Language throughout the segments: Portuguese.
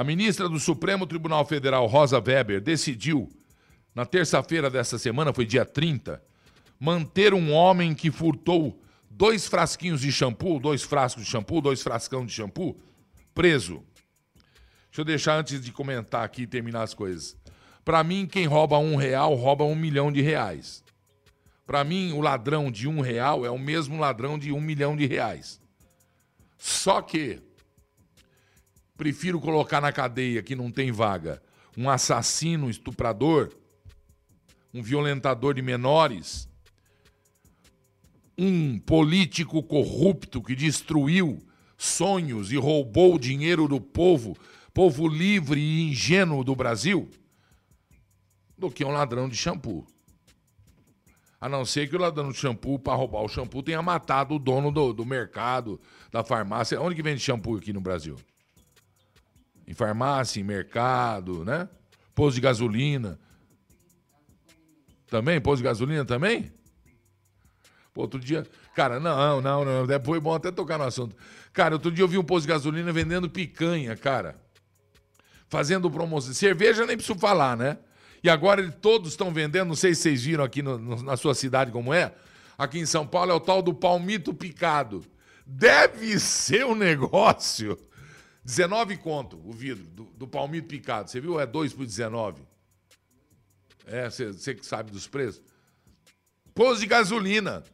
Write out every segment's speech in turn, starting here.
A ministra do Supremo Tribunal Federal, Rosa Weber, decidiu, na terça-feira dessa semana, foi dia 30, manter um homem que furtou dois frasquinhos de shampoo, dois frascos de shampoo, dois frascão de shampoo, preso. Deixa eu deixar antes de comentar aqui e terminar as coisas. Para mim, quem rouba um real rouba um milhão de reais. Para mim, o ladrão de um real é o mesmo ladrão de um milhão de reais. Só que prefiro colocar na cadeia que não tem vaga um assassino, estuprador, um violentador de menores, um político corrupto que destruiu sonhos e roubou o dinheiro do povo, povo livre e ingênuo do Brasil, do que um ladrão de shampoo. A não ser que o ladrão de shampoo, para roubar o shampoo, tenha matado o dono do, do mercado, da farmácia. Onde que vende shampoo aqui no Brasil? Em farmácia, em mercado, né? Posto de gasolina. Também? Posto de gasolina também? Pô, outro dia. Cara, não, não, não. Depois é bom até tocar no assunto. Cara, outro dia eu vi um posto de gasolina vendendo picanha, cara. Fazendo promoção. Cerveja nem preciso falar, né? E agora todos estão vendendo, não sei se vocês viram aqui no, no, na sua cidade como é. Aqui em São Paulo é o tal do palmito picado. Deve ser um negócio. 19 conto o vidro do, do palmito picado. Você viu? É 2 por 19. É, você que sabe dos preços. Pôs de gasolina.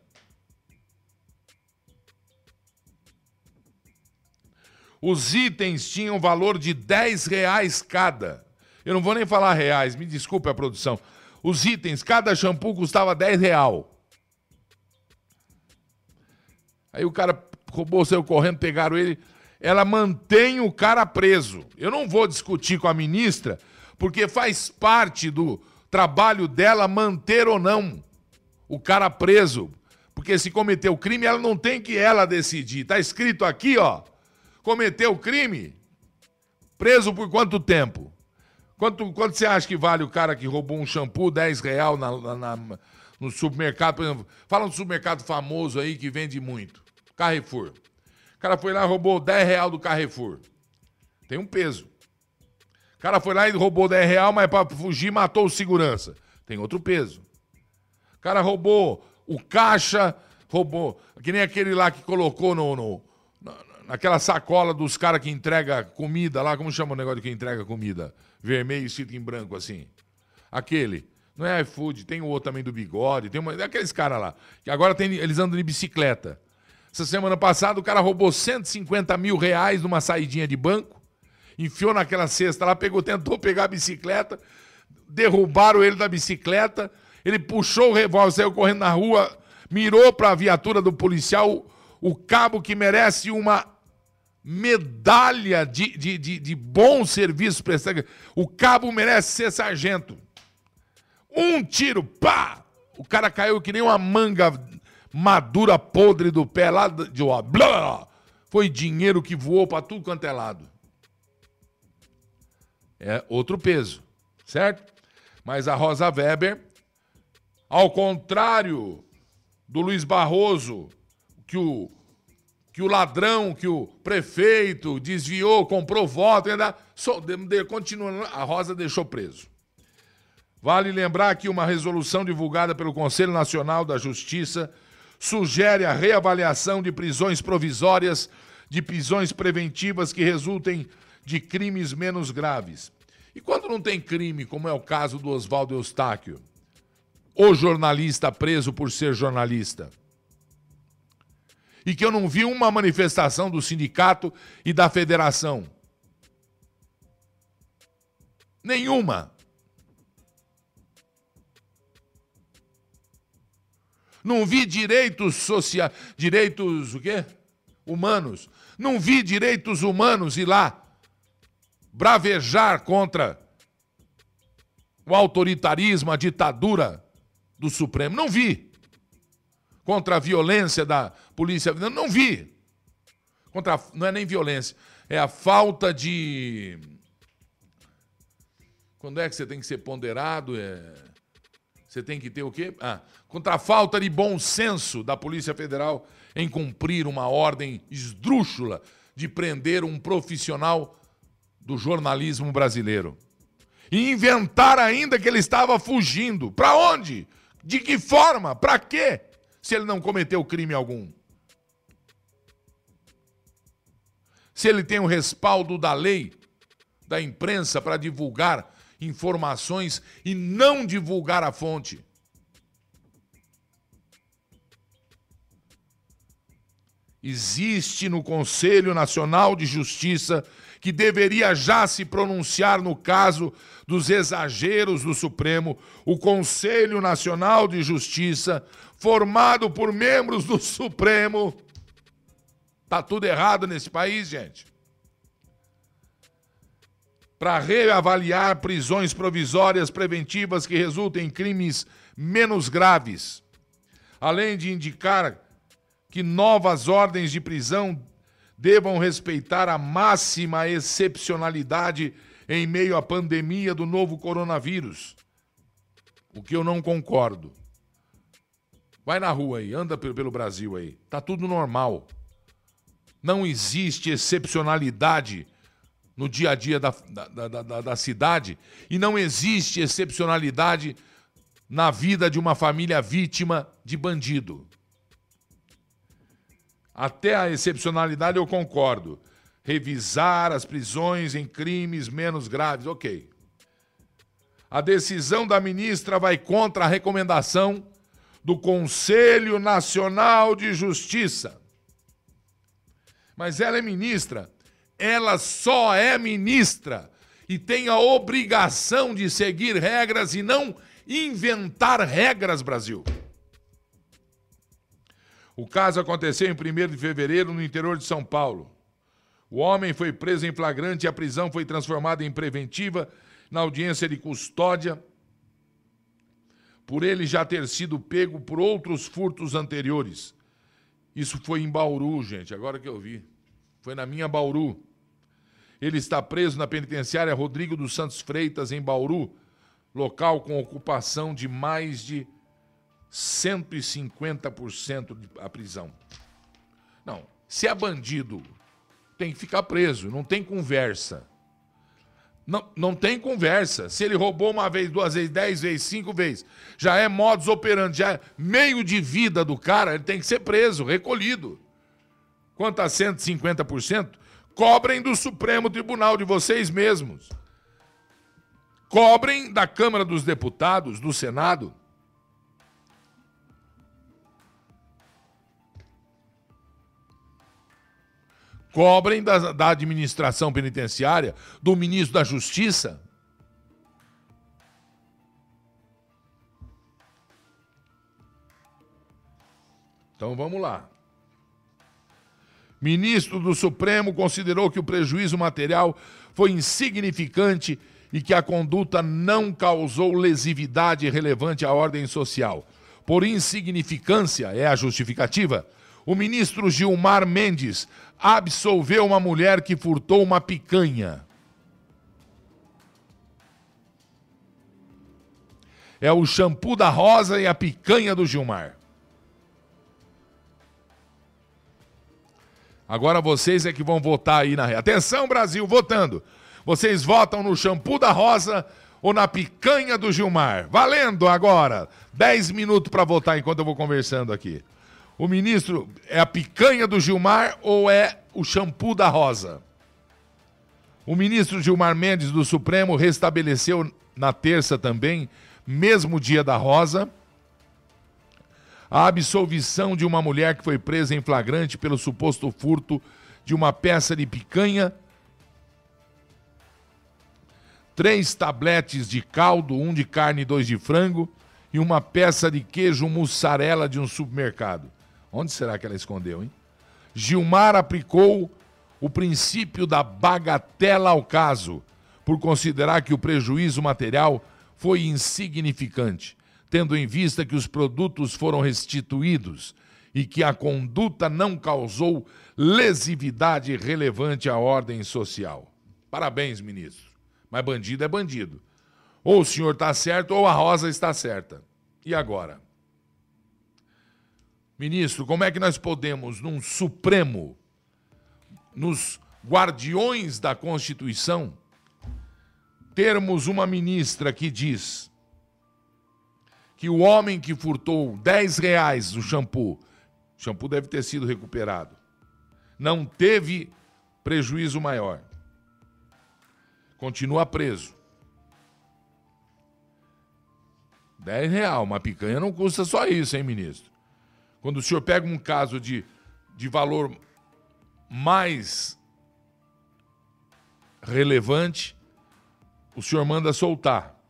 Os itens tinham valor de 10 reais cada. Eu não vou nem falar reais, me desculpe a produção. Os itens, cada shampoo custava 10 real. Aí o cara roubou, saiu correndo, pegaram ele. Ela mantém o cara preso. Eu não vou discutir com a ministra, porque faz parte do trabalho dela manter ou não o cara preso. Porque se cometeu crime, ela não tem que ela decidir. Tá escrito aqui, ó. Cometeu crime, preso por quanto tempo? Quanto, quanto você acha que vale o cara que roubou um shampoo 10 real na, na, na, no supermercado? Por exemplo, fala um supermercado famoso aí que vende muito. Carrefour. Cara foi lá e roubou 10 real do Carrefour. Tem um peso. O cara foi lá e roubou 10 real, mas para fugir matou o segurança. Tem outro peso. O cara roubou o caixa, roubou. Que nem aquele lá que colocou no, no naquela sacola dos caras que entrega comida lá, como chama o negócio que entrega comida? Vermelho escrito em branco assim. Aquele. Não é iFood, tem o outro também do bigode, tem uma, aqueles caras lá. Que agora tem, eles andam de bicicleta. Essa semana passada o cara roubou 150 mil reais numa saidinha de banco, enfiou naquela cesta lá, pegou, tentou pegar a bicicleta, derrubaram ele da bicicleta, ele puxou o revólver, saiu correndo na rua, mirou para a viatura do policial, o cabo que merece uma medalha de, de, de, de bom serviço prestado. O cabo merece ser sargento. Um tiro, pá! O cara caiu que nem uma manga madura podre do pé lá de ó. Blá! Foi dinheiro que voou para tudo quanto é lado. É outro peso, certo? Mas a Rosa Weber, ao contrário do Luiz Barroso, que o que o ladrão, que o prefeito desviou, comprou voto, ainda so, de, de, continua, a Rosa deixou preso. Vale lembrar que uma resolução divulgada pelo Conselho Nacional da Justiça sugere a reavaliação de prisões provisórias, de prisões preventivas que resultem de crimes menos graves. E quando não tem crime, como é o caso do Oswaldo Eustáquio, o jornalista preso por ser jornalista? e que eu não vi uma manifestação do sindicato e da federação. Nenhuma. Não vi direitos sociais, direitos o quê? Humanos. Não vi direitos humanos ir lá bravejar contra o autoritarismo, a ditadura do Supremo. Não vi contra a violência da polícia. Não vi. Contra, não é nem violência, é a falta de. Quando é que você tem que ser ponderado? É... Você tem que ter o quê? Ah, contra a falta de bom senso da Polícia Federal em cumprir uma ordem esdrúxula de prender um profissional do jornalismo brasileiro. E inventar ainda que ele estava fugindo. Para onde? De que forma? Para quê? Se ele não cometeu crime algum. Se ele tem o respaldo da lei, da imprensa para divulgar informações e não divulgar a fonte. Existe no Conselho Nacional de Justiça que deveria já se pronunciar no caso dos exageros do Supremo, o Conselho Nacional de Justiça, formado por membros do Supremo. Tá tudo errado nesse país, gente? Para reavaliar prisões provisórias preventivas que resultem em crimes menos graves, além de indicar que novas ordens de prisão devam respeitar a máxima excepcionalidade em meio à pandemia do novo coronavírus. O que eu não concordo. Vai na rua aí, anda pelo Brasil aí. Tá tudo normal. Não existe excepcionalidade no dia a dia da, da, da, da, cidade e não existe excepcionalidade na vida de uma família vítima de bandido. Até a excepcionalidade eu concordo. Revisar as prisões em crimes menos graves, ok. A decisão da ministra vai contra a recomendação do Conselho Nacional de Justiça. Mas ela é ministra ela só é ministra e tem a obrigação de seguir regras e não inventar regras, Brasil. O caso aconteceu em 1 de fevereiro no interior de São Paulo. O homem foi preso em flagrante e a prisão foi transformada em preventiva na audiência de custódia, por ele já ter sido pego por outros furtos anteriores. Isso foi em Bauru, gente, agora que eu vi. Foi na minha Bauru. Ele está preso na penitenciária Rodrigo dos Santos Freitas, em Bauru, local com ocupação de mais de 150% da prisão. Não, se é bandido, tem que ficar preso, não tem conversa. Não, não tem conversa. Se ele roubou uma vez, duas vezes, dez vezes, cinco vezes, já é modus operandi, já é meio de vida do cara, ele tem que ser preso, recolhido. Quanto a 150%, Cobrem do Supremo Tribunal de vocês mesmos. Cobrem da Câmara dos Deputados, do Senado. Cobrem da, da administração penitenciária, do ministro da Justiça. Então vamos lá. Ministro do Supremo considerou que o prejuízo material foi insignificante e que a conduta não causou lesividade relevante à ordem social. Por insignificância, é a justificativa, o ministro Gilmar Mendes absolveu uma mulher que furtou uma picanha. É o shampoo da Rosa e a picanha do Gilmar. Agora vocês é que vão votar aí na. Atenção, Brasil, votando. Vocês votam no shampoo da Rosa ou na picanha do Gilmar? Valendo agora. 10 minutos para votar enquanto eu vou conversando aqui. O ministro é a picanha do Gilmar ou é o shampoo da Rosa? O ministro Gilmar Mendes do Supremo restabeleceu na terça também, mesmo dia da Rosa, a absolvição de uma mulher que foi presa em flagrante pelo suposto furto de uma peça de picanha, três tabletes de caldo, um de carne e dois de frango, e uma peça de queijo mussarela de um supermercado. Onde será que ela escondeu, hein? Gilmar aplicou o princípio da bagatela ao caso, por considerar que o prejuízo material foi insignificante tendo em vista que os produtos foram restituídos e que a conduta não causou lesividade relevante à ordem social. Parabéns, ministro. Mas bandido é bandido. Ou o senhor está certo ou a Rosa está certa. E agora? Ministro, como é que nós podemos, num Supremo, nos guardiões da Constituição, termos uma ministra que diz que o homem que furtou 10 reais no shampoo, o shampoo deve ter sido recuperado, não teve prejuízo maior. Continua preso. 10 reais, uma picanha não custa só isso, hein, ministro? Quando o senhor pega um caso de, de valor mais relevante, o senhor manda soltar.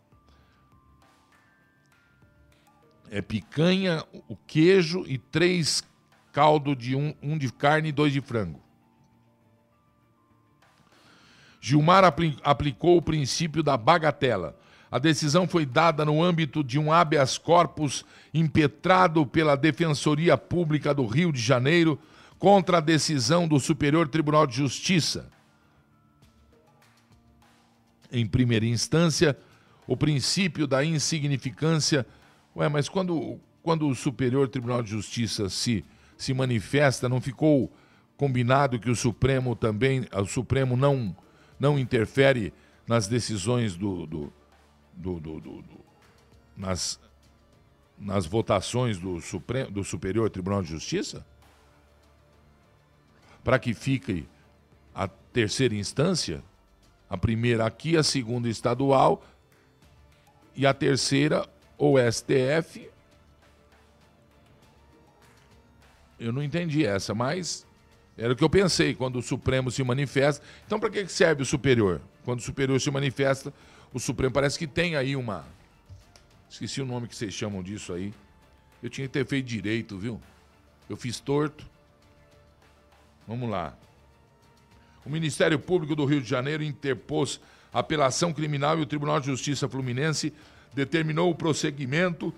É picanha, o queijo e três caldo de um, um de carne e dois de frango. Gilmar apli aplicou o princípio da bagatela. A decisão foi dada no âmbito de um habeas corpus impetrado pela Defensoria Pública do Rio de Janeiro contra a decisão do Superior Tribunal de Justiça. Em primeira instância, o princípio da insignificância. Ué, mas quando, quando o Superior Tribunal de Justiça se, se manifesta, não ficou combinado que o Supremo também, o Supremo não, não interfere nas decisões do, do, do, do, do nas, nas votações do, Supremo, do Superior Tribunal de Justiça? Para que fique a terceira instância, a primeira aqui, a segunda estadual e a terceira o STF. Eu não entendi essa, mas era o que eu pensei quando o Supremo se manifesta. Então, para que serve o superior? Quando o superior se manifesta, o Supremo parece que tem aí uma. Esqueci o nome que vocês chamam disso aí. Eu tinha que ter feito direito, viu? Eu fiz torto. Vamos lá. O Ministério Público do Rio de Janeiro interpôs apelação criminal e o Tribunal de Justiça Fluminense determinou o prosseguimento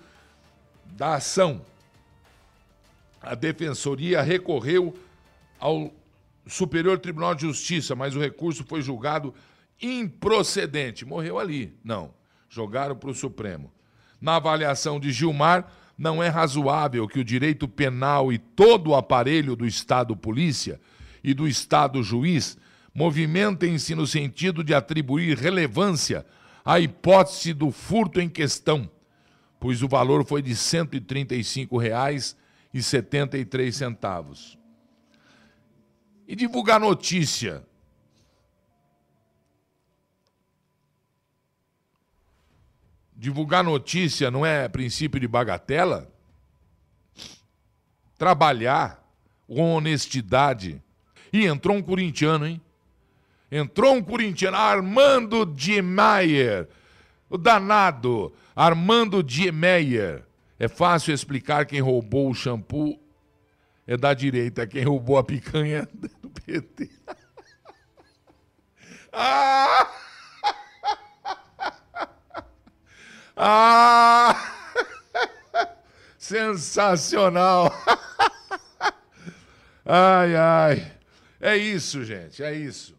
da ação. A Defensoria recorreu ao Superior Tribunal de Justiça, mas o recurso foi julgado improcedente. Morreu ali. Não. Jogaram para o Supremo. Na avaliação de Gilmar, não é razoável que o direito penal e todo o aparelho do Estado-polícia e do Estado-juiz movimentem-se no sentido de atribuir relevância à hipótese do furto em questão, pois o valor foi de R$ 135,73. E divulgar notícia divulgar notícia não é princípio de bagatela? Trabalhar com honestidade. E entrou um corintiano, hein? Entrou um corintiano, Armando Diemeyer. O danado, Armando Diemeyer. É fácil explicar quem roubou o shampoo é da direita, quem roubou a picanha é do PT. ah! Ah! Sensacional! ai, ai. É isso, gente, é isso.